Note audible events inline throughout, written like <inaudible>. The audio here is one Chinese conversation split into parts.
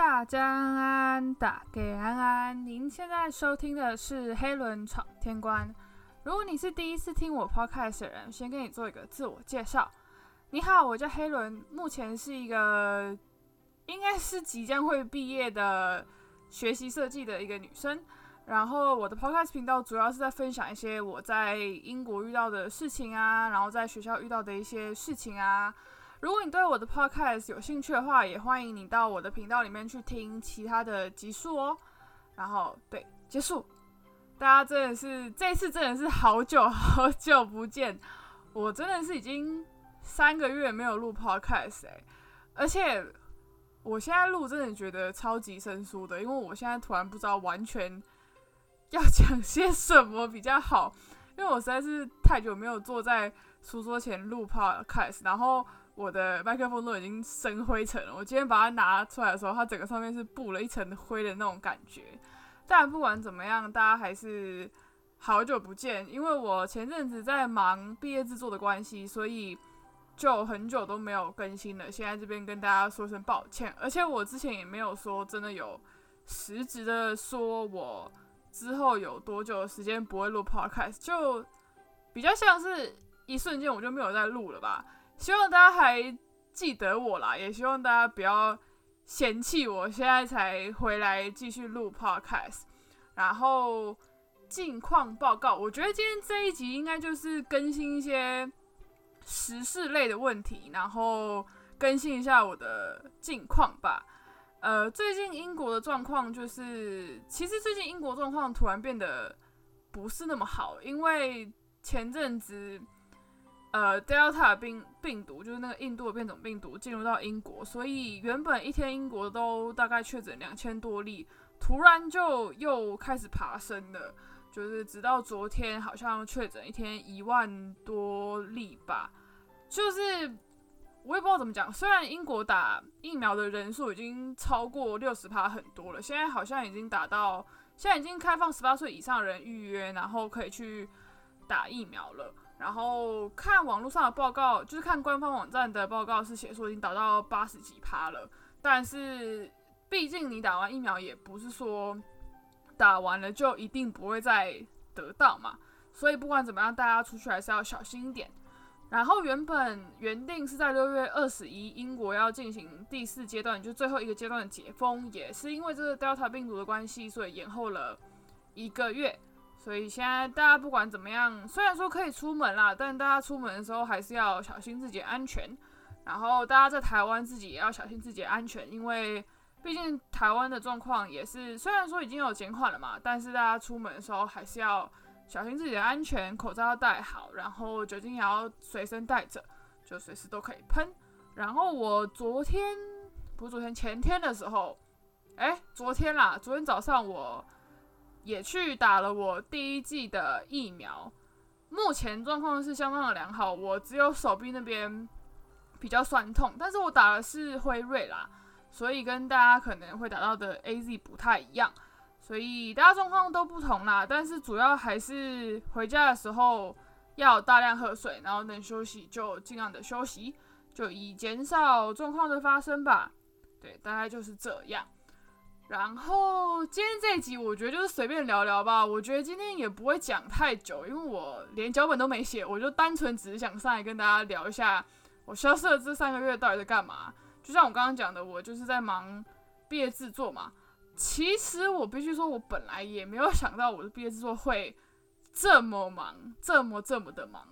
大家安安，大给安安。您现在收听的是《黑轮闯天关》。如果你是第一次听我 podcast 的人，先跟你做一个自我介绍。你好，我叫黑轮，目前是一个应该是即将会毕业的学习设计的一个女生。然后我的 podcast 频道主要是在分享一些我在英国遇到的事情啊，然后在学校遇到的一些事情啊。如果你对我的 podcast 有兴趣的话，也欢迎你到我的频道里面去听其他的集数哦。然后，对，结束。大家真的是这次真的是好久好久不见，我真的是已经三个月没有录 podcast 哎，而且我现在录真的觉得超级生疏的，因为我现在突然不知道完全要讲些什么比较好，因为我实在是太久没有坐在书桌前录 podcast，然后。我的麦克风都已经生灰尘了。我今天把它拿出来的时候，它整个上面是布了一层灰的那种感觉。但不管怎么样，大家还是好久不见。因为我前阵子在忙毕业制作的关系，所以就很久都没有更新了。现在这边跟大家说声抱歉。而且我之前也没有说真的有实质的说我之后有多久的时间不会录 podcast，就比较像是一瞬间我就没有再录了吧。希望大家还记得我啦，也希望大家不要嫌弃我现在才回来继续录 podcast。然后近况报告，我觉得今天这一集应该就是更新一些时事类的问题，然后更新一下我的近况吧。呃，最近英国的状况就是，其实最近英国状况突然变得不是那么好，因为前阵子。呃，Delta 病病毒就是那个印度的变种病毒进入到英国，所以原本一天英国都大概确诊两千多例，突然就又开始爬升了，就是直到昨天好像确诊一天一万多例吧，就是我也不知道怎么讲，虽然英国打疫苗的人数已经超过六十趴很多了，现在好像已经打到现在已经开放十八岁以上人预约，然后可以去打疫苗了。然后看网络上的报告，就是看官方网站的报告，是写说已经打到八十几趴了。但是毕竟你打完疫苗，也不是说打完了就一定不会再得到嘛。所以不管怎么样，大家出去还是要小心一点。然后原本原定是在六月二十一，英国要进行第四阶段，就最后一个阶段的解封，也是因为这个 Delta 病毒的关系，所以延后了一个月。所以现在大家不管怎么样，虽然说可以出门啦，但大家出门的时候还是要小心自己安全。然后大家在台湾自己也要小心自己安全，因为毕竟台湾的状况也是，虽然说已经有减缓了嘛，但是大家出门的时候还是要小心自己的安全，口罩要戴好，然后酒精也要随身带着，就随时都可以喷。然后我昨天不是昨天前天的时候，哎，昨天啦，昨天早上我。也去打了我第一季的疫苗，目前状况是相当的良好。我只有手臂那边比较酸痛，但是我打的是辉瑞啦，所以跟大家可能会打到的 A Z 不太一样，所以大家状况都不同啦。但是主要还是回家的时候要大量喝水，然后能休息就尽量的休息，就以减少状况的发生吧。对，大概就是这样。然后今天这一集，我觉得就是随便聊聊吧。我觉得今天也不会讲太久，因为我连脚本都没写，我就单纯只是想上来跟大家聊一下我消失的这三个月到底在干嘛。就像我刚刚讲的，我就是在忙毕业制作嘛。其实我必须说，我本来也没有想到我的毕业制作会这么忙，这么这么的忙。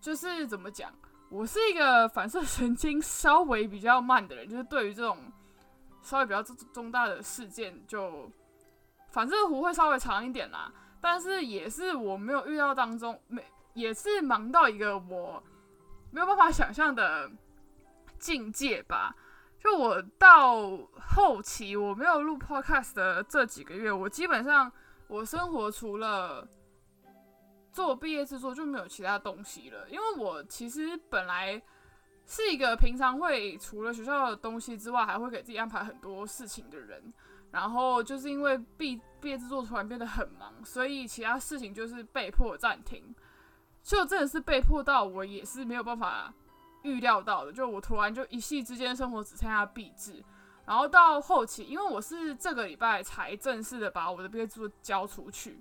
就是怎么讲，我是一个反射神经稍微比较慢的人，就是对于这种。稍微比较重重大的事件，就反正弧会稍微长一点啦。但是也是我没有预料当中，没也是忙到一个我没有办法想象的境界吧。就我到后期我没有录 podcast 的这几个月，我基本上我生活除了做毕业制作就没有其他东西了。因为我其实本来。是一个平常会除了学校的东西之外，还会给自己安排很多事情的人。然后就是因为毕毕业制作突然变得很忙，所以其他事情就是被迫暂停。就真的是被迫到我也是没有办法预料到的。就我突然就一夕之间生活只剩下毕制，然后到后期，因为我是这个礼拜才正式的把我的毕业制作交出去，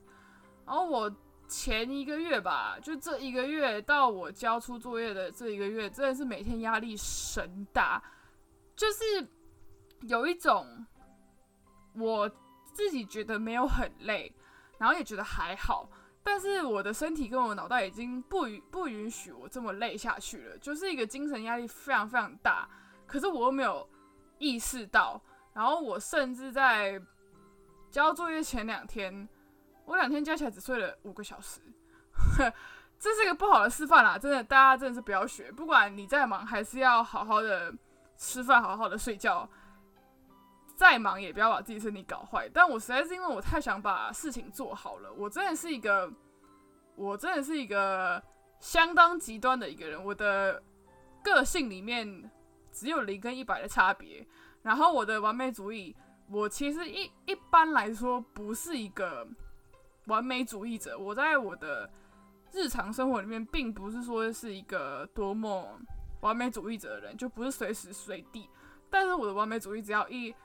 然后我前一个月吧，就这一个月到我交出作业的这一个月，真的是每天压力神大，就是有一种我自己觉得没有很累，然后也觉得还好，但是我的身体跟我脑袋已经不允不允许我这么累下去了，就是一个精神压力非常非常大，可是我又没有。意识到，然后我甚至在交作业前两天，我两天加起来只睡了五个小时，<laughs> 这是一个不好的示范啦！真的，大家真的是不要学，不管你再忙，还是要好好的吃饭，好好的睡觉。再忙也不要把自己身体搞坏。但我实在是因为我太想把事情做好了，我真的是一个，我真的是一个相当极端的一个人，我的个性里面。只有零跟一百的差别，然后我的完美主义，我其实一一般来说不是一个完美主义者。我在我的日常生活里面，并不是说是一个多么完美主义者的人，就不是随时随地。但是我的完美主义只要一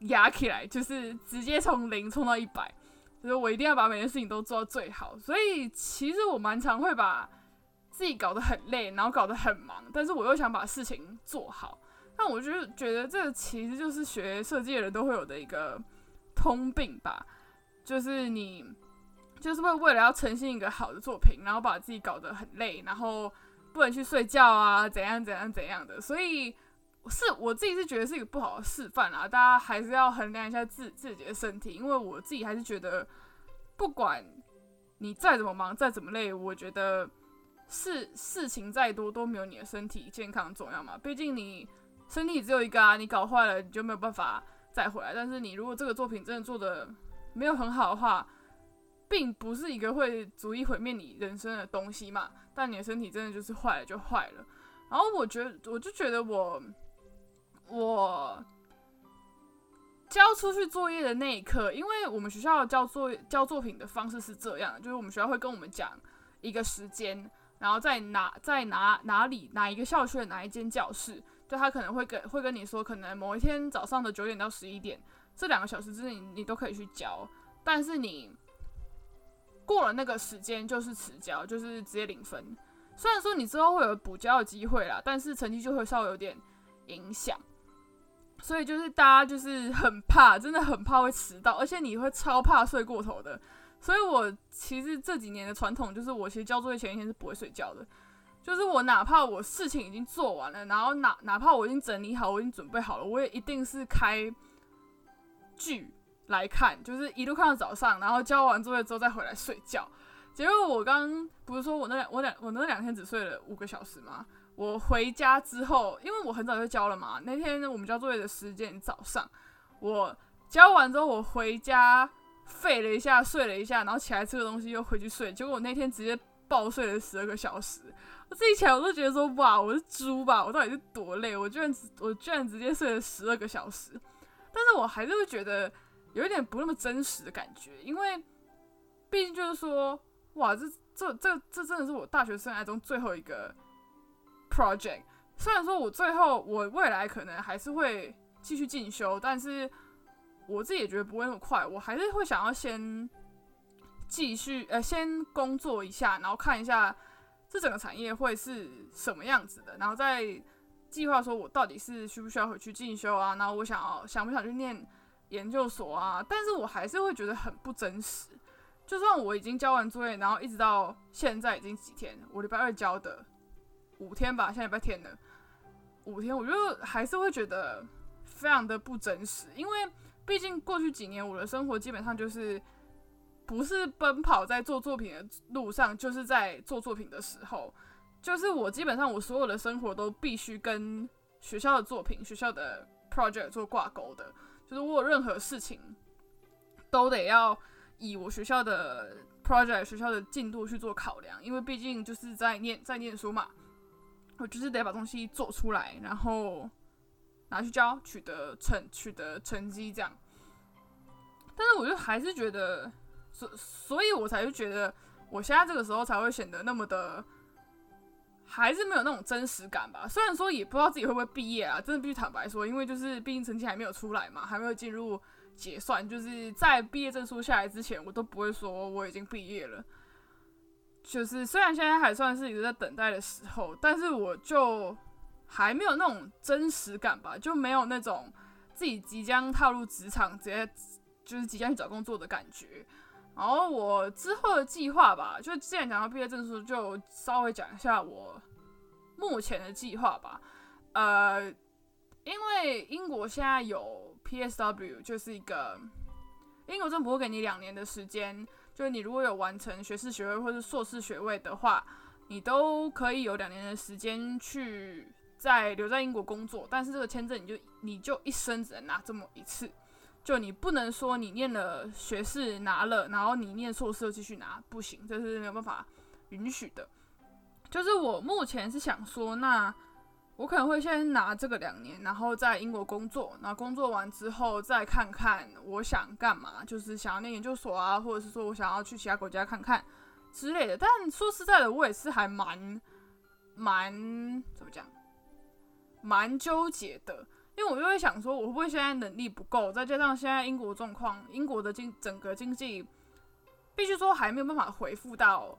压起来，就是直接从零冲到一百，就是我一定要把每件事情都做到最好。所以其实我蛮常会把。自己搞得很累，然后搞得很忙，但是我又想把事情做好。但我就觉得这其实就是学设计的人都会有的一个通病吧，就是你就是会为了要呈现一个好的作品，然后把自己搞得很累，然后不能去睡觉啊，怎样怎样怎样的。所以是我自己是觉得是一个不好的示范啊，大家还是要衡量一下自自己的身体，因为我自己还是觉得，不管你再怎么忙，再怎么累，我觉得。事事情再多都没有你的身体健康重要嘛？毕竟你身体只有一个啊，你搞坏了你就没有办法再回来。但是你如果这个作品真的做的没有很好的话，并不是一个会足以毁灭你人生的东西嘛。但你的身体真的就是坏了就坏了。然后我觉得，我就觉得我我交出去作业的那一刻，因为我们学校交作业交作品的方式是这样，就是我们学校会跟我们讲一个时间。然后在哪在哪哪里哪一个校区的哪一间教室，就他可能会跟会跟你说，可能某一天早上的九点到十一点这两个小时之内你都可以去交，但是你过了那个时间就是迟交，就是直接零分。虽然说你之后会有补交的机会啦，但是成绩就会稍微有点影响。所以就是大家就是很怕，真的很怕会迟到，而且你会超怕睡过头的。所以，我其实这几年的传统就是，我其实交作业前一天是不会睡觉的。就是我哪怕我事情已经做完了，然后哪哪怕我已经整理好，我已经准备好了，我也一定是开剧来看，就是一路看到早上，然后交完作业之后再回来睡觉。结果我刚不是说我那两我两我那两天只睡了五个小时吗？我回家之后，因为我很早就交了嘛，那天我们交作业的时间早上，我交完之后我回家。废了一下，睡了一下，然后起来吃个东西，又回去睡。结果我那天直接暴睡了十二个小时。我自己起来我都觉得说，哇，我是猪吧？我到底是多累？我居然我居然直接睡了十二个小时。但是我还是会觉得有一点不那么真实的感觉，因为毕竟就是说，哇，这这这这真的是我大学生涯中最后一个 project。虽然说我最后我未来可能还是会继续进修，但是。我自己也觉得不会那么快，我还是会想要先继续呃，先工作一下，然后看一下这整个产业会是什么样子的，然后再计划说我到底是需不需要回去进修啊，然后我想要想不想去念研究所啊？但是我还是会觉得很不真实。就算我已经交完作业，然后一直到现在已经几天，我礼拜二交的五天吧，现在礼拜天了，五天，我就还是会觉得非常的不真实，因为。毕竟过去几年，我的生活基本上就是不是奔跑在做作品的路上，就是在做作品的时候，就是我基本上我所有的生活都必须跟学校的作品、学校的 project 做挂钩的，就是我有任何事情都得要以我学校的 project、学校的进度去做考量，因为毕竟就是在念在念书嘛，我就是得把东西做出来，然后。拿去交，取得成取得成绩这样，但是我就还是觉得，所所以，我才会觉得，我现在这个时候才会显得那么的还是没有那种真实感吧。虽然说也不知道自己会不会毕业啊，真的必须坦白说，因为就是毕竟成绩还没有出来嘛，还没有进入结算，就是在毕业证书下来之前，我都不会说我已经毕业了。就是虽然现在还算是一个在等待的时候，但是我就还没有那种真实感吧，就没有那种自己即将踏入职场，直接就是即将去找工作的感觉。然后我之后的计划吧，就既然讲到毕业证书，就稍微讲一下我目前的计划吧。呃，因为英国现在有 PSW，就是一个英国政府会给你两年的时间，就是你如果有完成学士学位或者硕士学位的话，你都可以有两年的时间去在留在英国工作。但是这个签证你就你就一生只能拿这么一次。就你不能说你念了学士拿了，然后你念硕士又继续拿，不行，这是没有办法允许的。就是我目前是想说，那我可能会先拿这个两年，然后在英国工作，然后工作完之后再看看我想干嘛，就是想要念研究所啊，或者是说我想要去其他国家看看之类的。但说实在的，我也是还蛮蛮怎么讲，蛮纠结的。因为我就会想说，我会不会现在能力不够，再加上现在英国状况，英国的经整个经济，必须说还没有办法恢复到，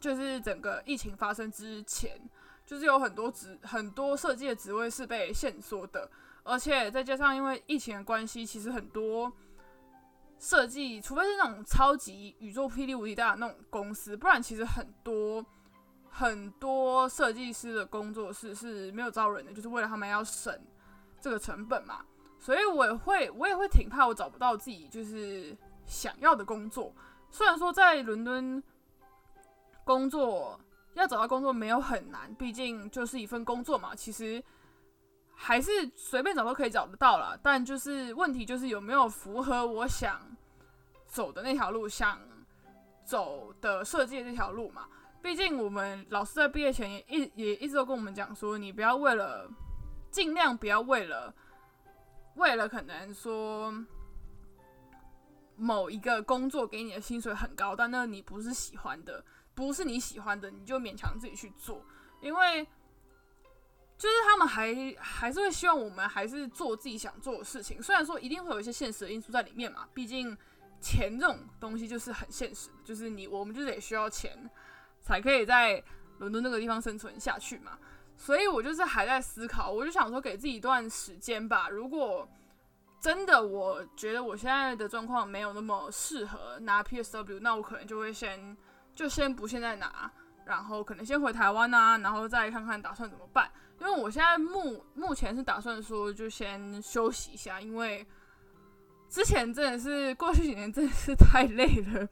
就是整个疫情发生之前，就是有很多职很多设计的职位是被限缩的，而且再加上因为疫情的关系，其实很多设计，除非是那种超级宇宙霹雳无敌大的那种公司，不然其实很多。很多设计师的工作室是没有招人的，就是为了他们要省这个成本嘛。所以我也会，我也会挺怕我找不到自己就是想要的工作。虽然说在伦敦工作要找到工作没有很难，毕竟就是一份工作嘛，其实还是随便找都可以找得到了。但就是问题就是有没有符合我想走的那条路，想走的设计的这条路嘛。毕竟我们老师在毕业前也一也一直都跟我们讲说，你不要为了尽量不要为了为了可能说某一个工作给你的薪水很高，但那你不是喜欢的，不是你喜欢的，你就勉强自己去做，因为就是他们还还是会希望我们还是做自己想做的事情，虽然说一定会有一些现实的因素在里面嘛，毕竟钱这种东西就是很现实的，就是你我们就得需要钱。才可以在伦敦那个地方生存下去嘛，所以我就是还在思考，我就想说给自己一段时间吧。如果真的我觉得我现在的状况没有那么适合拿 PSW，那我可能就会先就先不现在拿，然后可能先回台湾啊，然后再看看打算怎么办。因为我现在目目前是打算说就先休息一下，因为之前真的是过去几年真的是太累了。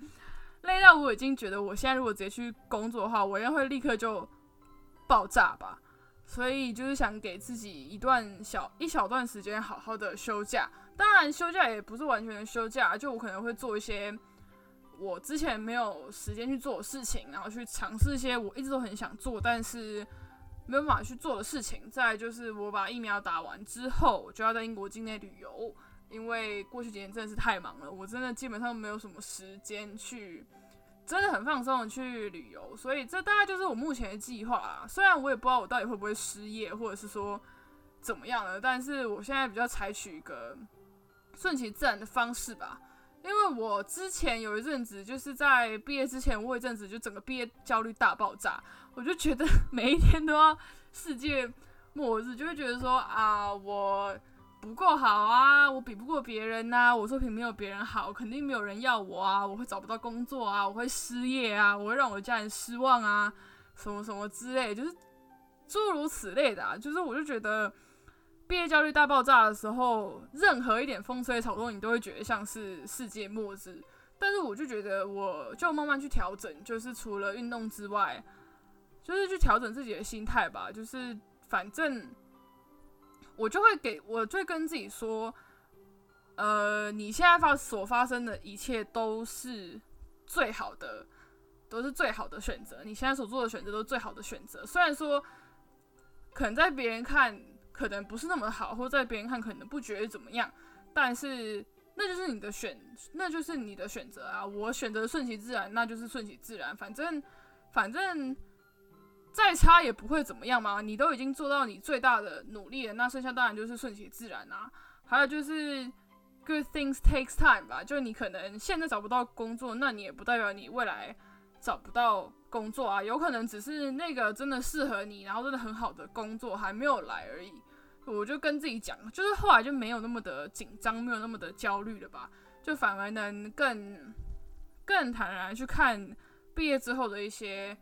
累到我已经觉得，我现在如果直接去工作的话，我应该会立刻就爆炸吧。所以就是想给自己一段小一小段时间，好好的休假。当然，休假也不是完全的休假，就我可能会做一些我之前没有时间去做的事情，然后去尝试一些我一直都很想做但是没有办法去做的事情。再就是我把疫苗打完之后，我就要在英国境内旅游。因为过去几年真的是太忙了，我真的基本上没有什么时间去，真的很放松的去旅游，所以这大概就是我目前的计划啊。虽然我也不知道我到底会不会失业，或者是说怎么样了，但是我现在比较采取一个顺其自然的方式吧。因为我之前有一阵子，就是在毕业之前，我有一阵子就整个毕业焦虑大爆炸，我就觉得 <laughs> 每一天都要世界末日，就会觉得说啊我。不够好啊，我比不过别人呐，我作品没有别人好，肯定没有人要我啊，我会找不到工作啊，我会失业啊，我会让我的家人失望啊，什么什么之类，就是诸如此类的，啊，就是我就觉得毕业焦虑大爆炸的时候，任何一点风吹草动，你都会觉得像是世界末日。但是我就觉得，我就慢慢去调整，就是除了运动之外，就是去调整自己的心态吧，就是反正。我就会给我就会跟自己说，呃，你现在发所发生的一切都是最好的，都是最好的选择。你现在所做的选择都是最好的选择。虽然说可能在别人看可能不是那么好，或在别人看可能不觉得怎么样，但是那就是你的选，那就是你的选择啊。我选择顺其自然，那就是顺其自然。反正反正再差也不会怎么样嘛。你都已经做到你最大的努力了，那剩下当然就是顺其自然啊。还有就是 good things takes time 吧，就你可能现在找不到工作，那你也不代表你未来找不到工作啊，有可能只是那个真的适合你，然后真的很好的工作还没有来而已。我就跟自己讲，就是后来就没有那么的紧张，没有那么的焦虑了吧，就反而能更更坦然去看毕业之后的一些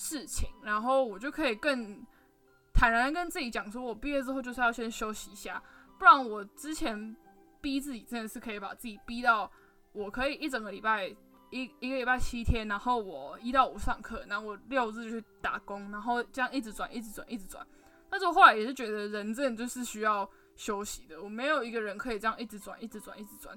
事情，然后我就可以更坦然跟自己讲，说我毕业之后就是要先休息一下，不然我之前逼自己真的是可以把自己逼到我可以一整个礼拜一一个礼拜七天，然后我一到五上课，然后我六日就去打工，然后这样一直转，一直转，一直转。但是我后来也是觉得人真的就是需要休息的，我没有一个人可以这样一直转、一直转、一直转。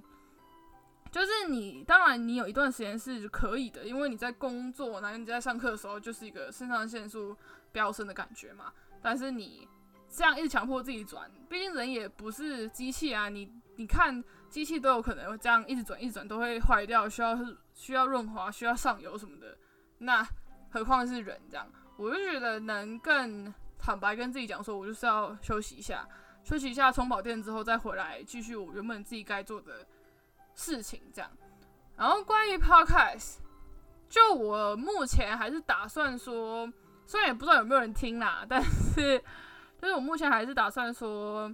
就是你，当然你有一段时间是可以的，因为你在工作，然后你在上课的时候，就是一个肾上腺素飙升的感觉嘛。但是你这样一直强迫自己转，毕竟人也不是机器啊，你你看机器都有可能这样一直转、一直转都会坏掉，需要需要润滑、需要上油什么的，那何况是人这样？我就觉得能更。坦白跟自己讲说，我就是要休息一下，休息一下，充饱电之后再回来继续我原本自己该做的事情，这样。然后关于 podcast，就我目前还是打算说，虽然也不知道有没有人听啦，但是 <laughs> 就是我目前还是打算说，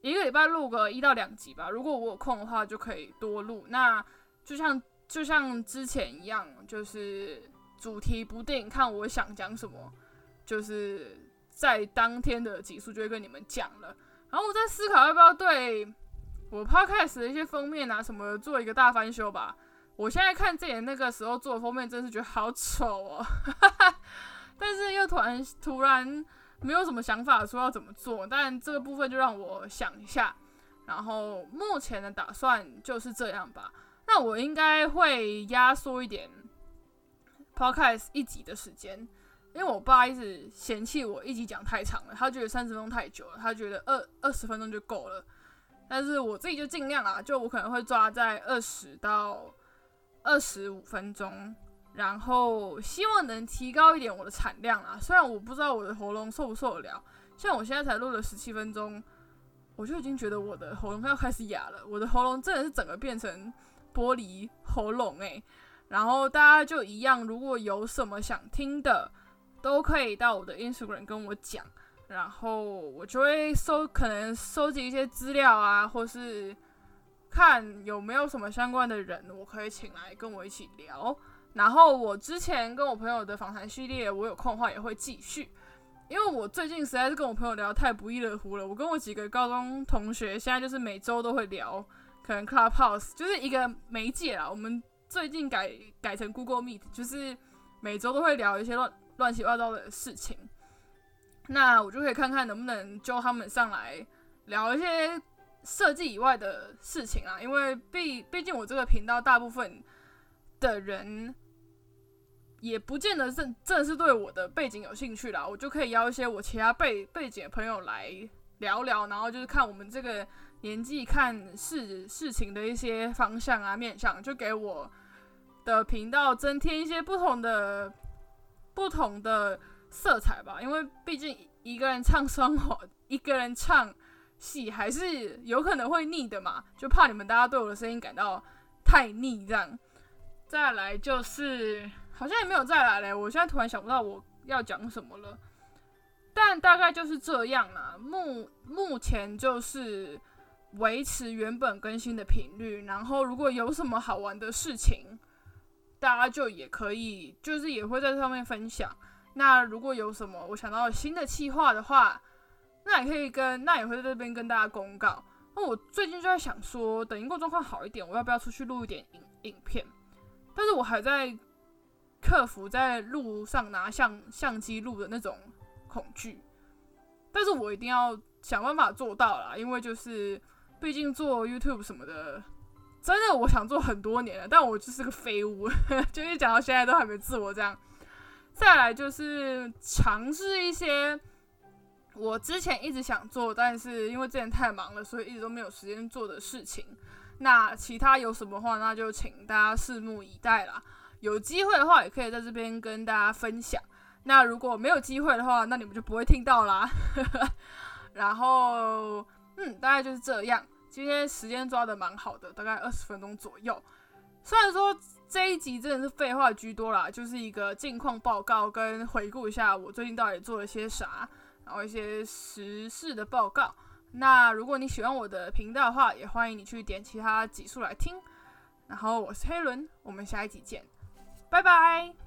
一个礼拜录个一到两集吧。如果我有空的话，就可以多录。那就像就像之前一样，就是主题不定，看我想讲什么，就是。在当天的集数就会跟你们讲了，然后我在思考要不要对我 podcast 的一些封面啊什么做一个大翻修吧。我现在看自己那个时候做的封面，真是觉得好丑哦，<laughs> 但是又突然突然没有什么想法说要怎么做，但这个部分就让我想一下。然后目前的打算就是这样吧。那我应该会压缩一点 podcast 一集的时间。因为我爸一直嫌弃我一集讲太长了，他觉得三十分钟太久了，他觉得二二十分钟就够了。但是我自己就尽量啊，就我可能会抓在二十到二十五分钟，然后希望能提高一点我的产量啊。虽然我不知道我的喉咙受不受得了，像我现在才录了十七分钟，我就已经觉得我的喉咙要开始哑了。我的喉咙真的是整个变成玻璃喉咙诶。然后大家就一样，如果有什么想听的。都可以到我的 Instagram 跟我讲，然后我就会收，可能收集一些资料啊，或是看有没有什么相关的人，我可以请来跟我一起聊。然后我之前跟我朋友的访谈系列，我有空的话也会继续，因为我最近实在是跟我朋友聊太不亦乐乎了。我跟我几个高中同学现在就是每周都会聊，可能 Clubhouse 就是一个媒介啦。我们最近改改成 Google Meet，就是每周都会聊一些乱。乱七八糟的事情，那我就可以看看能不能叫他们上来聊一些设计以外的事情啊。因为毕毕竟我这个频道大部分的人也不见得正正是对我的背景有兴趣啦，我就可以邀一些我其他背背景的朋友来聊聊，然后就是看我们这个年纪看事事情的一些方向啊面向，就给我的频道增添一些不同的。不同的色彩吧，因为毕竟一个人唱双簧，一个人唱戏还是有可能会腻的嘛，就怕你们大家对我的声音感到太腻这样。再来就是好像也没有再来嘞，我现在突然想不到我要讲什么了，但大概就是这样啦。目目前就是维持原本更新的频率，然后如果有什么好玩的事情。大家就也可以，就是也会在上面分享。那如果有什么我想到新的计划的话，那也可以跟，那也会在这边跟大家公告。那我最近就在想说，等营购状况好一点，我要不要出去录一点影影片？但是我还在克服在路上拿相相机录的那种恐惧。但是我一定要想办法做到啦，因为就是毕竟做 YouTube 什么的。真的，我想做很多年了，但我就是个废物，<laughs> 就一讲到现在都还没自我这样。再来就是尝试一些我之前一直想做，但是因为之前太忙了，所以一直都没有时间做的事情。那其他有什么话，那就请大家拭目以待啦。有机会的话，也可以在这边跟大家分享。那如果没有机会的话，那你们就不会听到啦。<laughs> 然后，嗯，大概就是这样。今天时间抓的蛮好的，大概二十分钟左右。虽然说这一集真的是废话居多啦，就是一个近况报告跟回顾一下我最近到底做了些啥，然后一些时事的报告。那如果你喜欢我的频道的话，也欢迎你去点其他几处来听。然后我是黑伦，我们下一集见，拜拜。